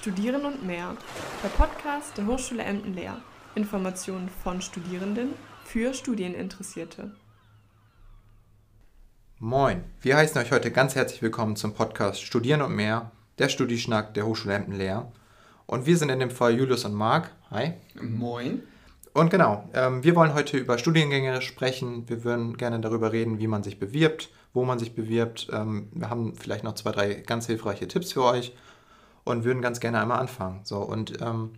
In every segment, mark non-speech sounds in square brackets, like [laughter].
Studieren und mehr. Der Podcast der Hochschule Emden-Leer. Informationen von Studierenden für Studieninteressierte. Moin, wir heißen euch heute ganz herzlich willkommen zum Podcast Studieren und mehr, der Studieschnack der Hochschule Emden-Leer. Und wir sind in dem Fall Julius und Marc. Hi. Moin. Und genau, ähm, wir wollen heute über Studiengänge sprechen. Wir würden gerne darüber reden, wie man sich bewirbt, wo man sich bewirbt. Ähm, wir haben vielleicht noch zwei, drei ganz hilfreiche Tipps für euch und würden ganz gerne einmal anfangen. So, und ähm,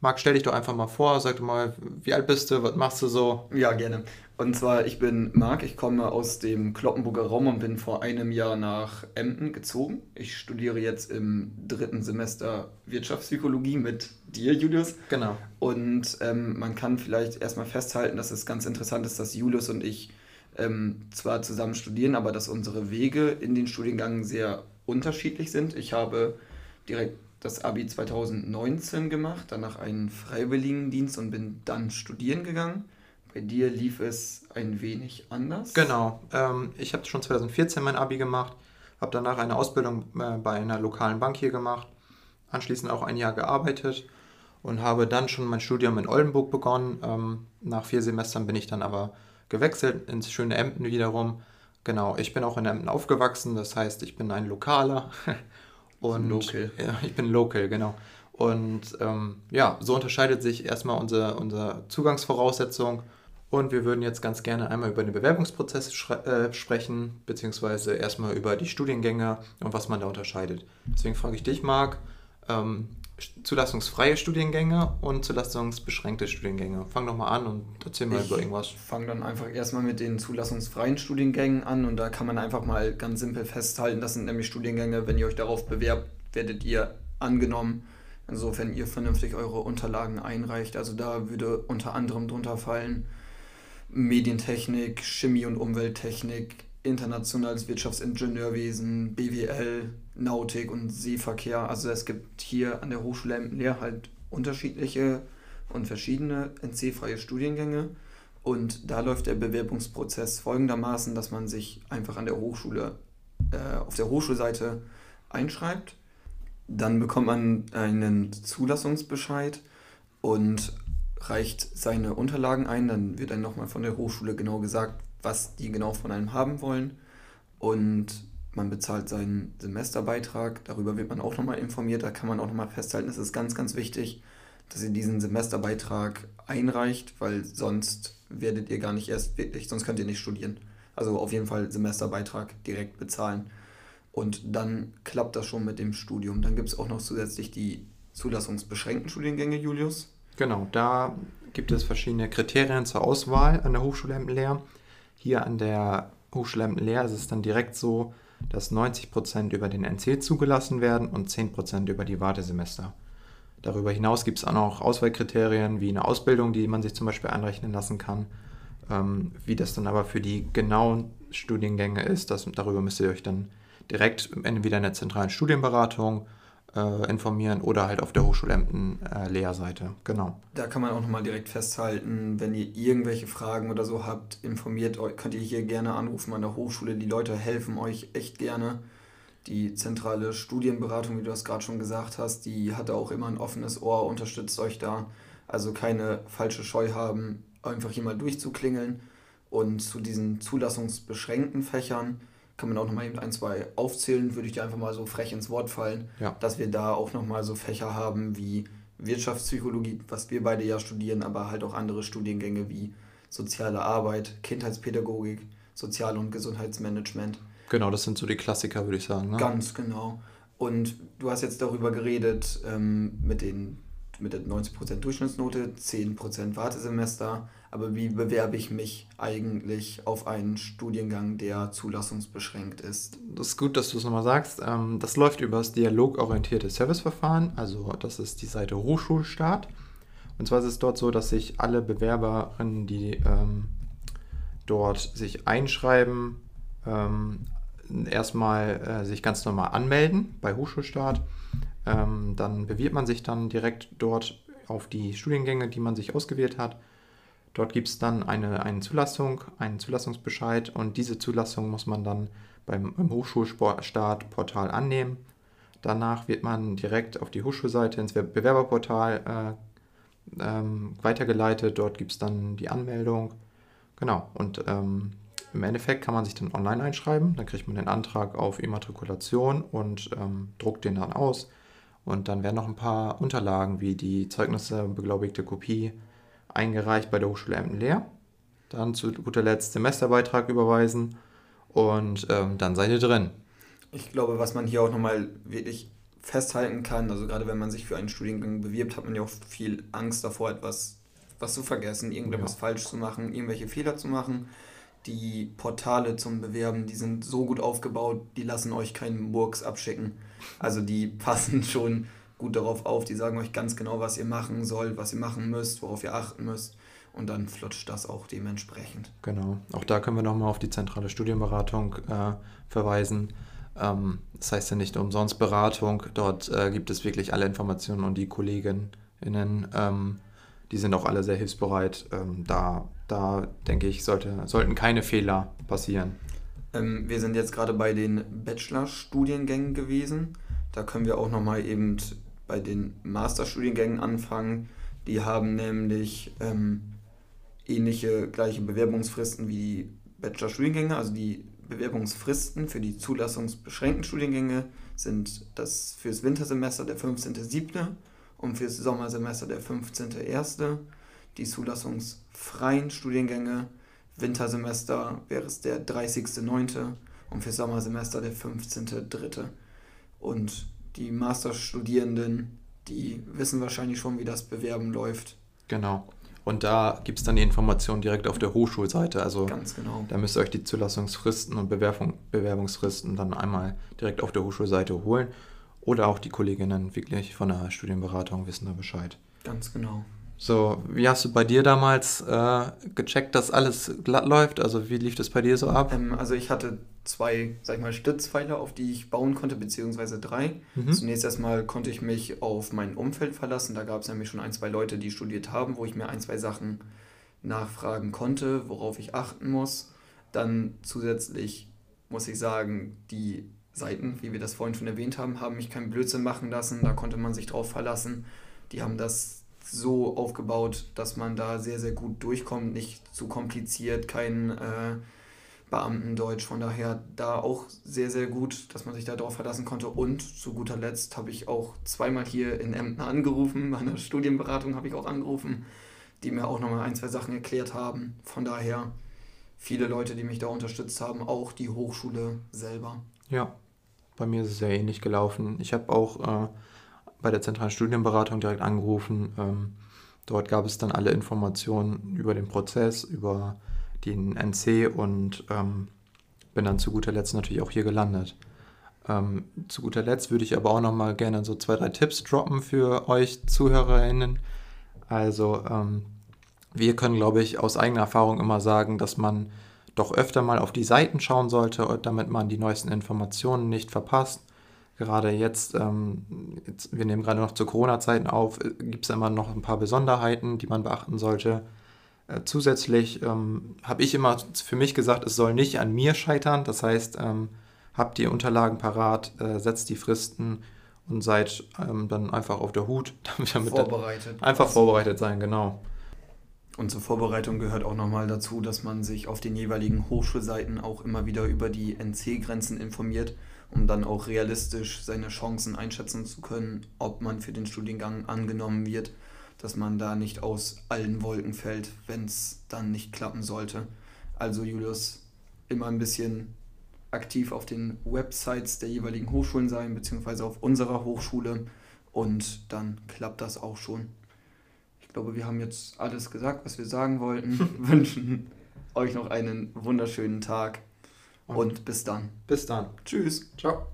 Marc, stell dich doch einfach mal vor, sag mal, wie alt bist du, was machst du so? Ja, gerne. Und zwar, ich bin Marc, ich komme aus dem Kloppenburger Raum und bin vor einem Jahr nach Emden gezogen. Ich studiere jetzt im dritten Semester Wirtschaftspsychologie mit dir, Julius. Genau. Und ähm, man kann vielleicht erstmal festhalten, dass es ganz interessant ist, dass Julius und ich ähm, zwar zusammen studieren, aber dass unsere Wege in den Studiengängen sehr unterschiedlich sind. Ich habe direkt das Abi 2019 gemacht, danach einen Freiwilligendienst und bin dann studieren gegangen. Bei dir lief es ein wenig anders. Genau. Ähm, ich habe schon 2014 mein Abi gemacht, habe danach eine Ausbildung äh, bei einer lokalen Bank hier gemacht, anschließend auch ein Jahr gearbeitet und habe dann schon mein Studium in Oldenburg begonnen. Ähm, nach vier Semestern bin ich dann aber gewechselt ins schöne Emden wiederum. Genau, ich bin auch in Emden aufgewachsen, das heißt, ich bin ein Lokaler. [laughs] Und, local. Ja, ich bin local, genau. Und ähm, ja, so unterscheidet sich erstmal unsere, unsere Zugangsvoraussetzung. Und wir würden jetzt ganz gerne einmal über den Bewerbungsprozess äh, sprechen, beziehungsweise erstmal über die Studiengänge und was man da unterscheidet. Deswegen frage ich dich, Marc, ähm, zulassungsfreie Studiengänge und zulassungsbeschränkte Studiengänge. Fang doch mal an und erzähl mal ich über irgendwas. Fang dann einfach erstmal mit den zulassungsfreien Studiengängen an und da kann man einfach mal ganz simpel festhalten, das sind nämlich Studiengänge, wenn ihr euch darauf bewerbt, werdet ihr angenommen. Insofern ihr vernünftig eure Unterlagen einreicht. Also da würde unter anderem drunter fallen Medientechnik, Chemie und Umwelttechnik, internationales Wirtschaftsingenieurwesen, BWL, Nautik und Seeverkehr. Also es gibt hier an der Hochschule Emden halt unterschiedliche und verschiedene NC-freie Studiengänge. Und da läuft der Bewerbungsprozess folgendermaßen, dass man sich einfach an der Hochschule, äh, auf der Hochschulseite einschreibt. Dann bekommt man einen Zulassungsbescheid und reicht seine Unterlagen ein. Dann wird dann nochmal von der Hochschule genau gesagt, was die genau von einem haben wollen. Und man bezahlt seinen Semesterbeitrag. Darüber wird man auch nochmal informiert. Da kann man auch nochmal festhalten, es ist ganz, ganz wichtig, dass ihr diesen Semesterbeitrag einreicht, weil sonst werdet ihr gar nicht erst wirklich, sonst könnt ihr nicht studieren. Also auf jeden Fall Semesterbeitrag direkt bezahlen. Und dann klappt das schon mit dem Studium. Dann gibt es auch noch zusätzlich die zulassungsbeschränkten Studiengänge, Julius. Genau, da gibt es verschiedene Kriterien zur Auswahl an der Hochschule Emden-Lehr. Hier an der Hochschule Emden-Lehr ist es dann direkt so, dass 90% über den NC zugelassen werden und 10% über die Wartesemester. Darüber hinaus gibt es auch noch Auswahlkriterien wie eine Ausbildung, die man sich zum Beispiel anrechnen lassen kann. Ähm, wie das dann aber für die genauen Studiengänge ist, das, darüber müsst ihr euch dann direkt entweder in der zentralen Studienberatung äh, informieren oder halt auf der Hochschulemden äh, Lehrseite. Genau. Da kann man auch nochmal direkt festhalten, wenn ihr irgendwelche Fragen oder so habt, informiert euch, könnt ihr hier gerne anrufen an der Hochschule. Die Leute helfen euch echt gerne. Die zentrale Studienberatung, wie du das gerade schon gesagt hast, die hat auch immer ein offenes Ohr, unterstützt euch da. Also keine falsche Scheu haben, einfach hier mal durchzuklingeln. Und zu diesen zulassungsbeschränkten Fächern, kann man auch nochmal eben ein, zwei aufzählen, würde ich dir einfach mal so frech ins Wort fallen, ja. dass wir da auch nochmal so Fächer haben wie Wirtschaftspsychologie, was wir beide ja studieren, aber halt auch andere Studiengänge wie soziale Arbeit, Kindheitspädagogik, Sozial- und Gesundheitsmanagement. Genau, das sind so die Klassiker, würde ich sagen. Ne? Ganz genau. Und du hast jetzt darüber geredet ähm, mit, den, mit der 90% Durchschnittsnote, 10% Wartesemester, aber wie bewerbe ich mich eigentlich auf einen Studiengang, der zulassungsbeschränkt ist? Das ist gut, dass du es nochmal sagst. Ähm, das läuft über das dialogorientierte Serviceverfahren, also das ist die Seite Hochschulstart. Und zwar ist es dort so, dass sich alle Bewerberinnen, die ähm, dort sich einschreiben, ähm, erstmal äh, sich ganz normal anmelden bei Hochschulstart. Ähm, dann bewirbt man sich dann direkt dort auf die Studiengänge, die man sich ausgewählt hat. Dort gibt es dann eine, eine Zulassung, einen Zulassungsbescheid und diese Zulassung muss man dann beim, beim Hochschulstartportal annehmen. Danach wird man direkt auf die Hochschulseite ins Bewerberportal äh, ähm, weitergeleitet. Dort gibt es dann die Anmeldung. Genau. Und ähm, im Endeffekt kann man sich dann online einschreiben. Dann kriegt man den Antrag auf Immatrikulation und ähm, druckt den dann aus. Und dann werden noch ein paar Unterlagen wie die Zeugnisse, beglaubigte Kopie eingereicht bei der Hochschule Emden-Leer. Dann zu guter Letzt Semesterbeitrag überweisen und ähm, dann seid ihr drin. Ich glaube, was man hier auch nochmal wirklich festhalten kann, also gerade wenn man sich für einen Studiengang bewirbt, hat man ja auch viel Angst davor, etwas was zu vergessen, irgendetwas ja. falsch zu machen, irgendwelche Fehler zu machen. Die Portale zum Bewerben, die sind so gut aufgebaut, die lassen euch keinen Murks abschicken. Also die [laughs] passen schon gut darauf auf, die sagen euch ganz genau, was ihr machen sollt, was ihr machen müsst, worauf ihr achten müsst. Und dann flutscht das auch dementsprechend. Genau. Auch da können wir nochmal auf die zentrale Studienberatung äh, verweisen. Ähm, das heißt ja nicht umsonst Beratung. Dort äh, gibt es wirklich alle Informationen und die KollegInnen, ähm, die sind auch alle sehr hilfsbereit. Ähm, da, da denke ich, sollte, sollten keine Fehler passieren. Ähm, wir sind jetzt gerade bei den Bachelor-Studiengängen gewesen. Da können wir auch nochmal eben bei den Masterstudiengängen anfangen. Die haben nämlich ähm, ähnliche gleiche Bewerbungsfristen wie die Bachelor-Studiengänge. Also die Bewerbungsfristen für die zulassungsbeschränkten Studiengänge sind das fürs Wintersemester der 15.07. und fürs Sommersemester der 15.01. Die zulassungsfreien Studiengänge Wintersemester wäre es der 30.09. und fürs Sommersemester der 15.03. Und die Masterstudierenden, die wissen wahrscheinlich schon, wie das Bewerben läuft. Genau. Und da gibt es dann die Informationen direkt auf der Hochschulseite. Also Ganz genau. da müsst ihr euch die Zulassungsfristen und Bewerbung, Bewerbungsfristen dann einmal direkt auf der Hochschulseite holen. Oder auch die Kolleginnen wirklich von der Studienberatung wissen da Bescheid. Ganz genau. So, wie hast du bei dir damals äh, gecheckt, dass alles glatt läuft? Also wie lief das bei dir so ab? Ähm, also ich hatte zwei, sag ich mal, Stützpfeiler, auf die ich bauen konnte, beziehungsweise drei. Mhm. Zunächst erstmal konnte ich mich auf mein Umfeld verlassen. Da gab es nämlich schon ein, zwei Leute, die studiert haben, wo ich mir ein, zwei Sachen nachfragen konnte, worauf ich achten muss. Dann zusätzlich muss ich sagen, die Seiten, wie wir das vorhin schon erwähnt haben, haben mich keinen Blödsinn machen lassen. Da konnte man sich drauf verlassen. Die haben das so aufgebaut, dass man da sehr, sehr gut durchkommt, nicht zu kompliziert, kein äh, Beamtendeutsch. Von daher da auch sehr, sehr gut, dass man sich darauf verlassen konnte. Und zu guter Letzt habe ich auch zweimal hier in Emden angerufen, bei einer Studienberatung habe ich auch angerufen, die mir auch nochmal ein, zwei Sachen erklärt haben. Von daher viele Leute, die mich da unterstützt haben, auch die Hochschule selber. Ja, bei mir ist es sehr ähnlich gelaufen. Ich habe auch äh, bei der zentralen Studienberatung direkt angerufen. Ähm, dort gab es dann alle Informationen über den Prozess, über den NC und ähm, bin dann zu guter Letzt natürlich auch hier gelandet. Ähm, zu guter Letzt würde ich aber auch noch mal gerne so zwei, drei Tipps droppen für euch ZuhörerInnen. Also ähm, wir können, glaube ich, aus eigener Erfahrung immer sagen, dass man doch öfter mal auf die Seiten schauen sollte, damit man die neuesten Informationen nicht verpasst gerade jetzt, ähm, jetzt, wir nehmen gerade noch zu Corona-Zeiten auf, äh, gibt es immer noch ein paar Besonderheiten, die man beachten sollte. Äh, zusätzlich ähm, habe ich immer für mich gesagt, es soll nicht an mir scheitern. Das heißt, ähm, habt die Unterlagen parat, äh, setzt die Fristen und seid ähm, dann einfach auf der Hut. [laughs] Damit vorbereitet. Einfach vorbereitet sein, genau. Und zur Vorbereitung gehört auch nochmal dazu, dass man sich auf den jeweiligen Hochschulseiten auch immer wieder über die NC-Grenzen informiert um dann auch realistisch seine Chancen einschätzen zu können, ob man für den Studiengang angenommen wird, dass man da nicht aus allen Wolken fällt, wenn es dann nicht klappen sollte. Also Julius, immer ein bisschen aktiv auf den Websites der jeweiligen Hochschulen sein, beziehungsweise auf unserer Hochschule und dann klappt das auch schon. Ich glaube, wir haben jetzt alles gesagt, was wir sagen wollten. [laughs] Wünschen euch noch einen wunderschönen Tag. Und bis dann. Bis dann. Tschüss. Ciao.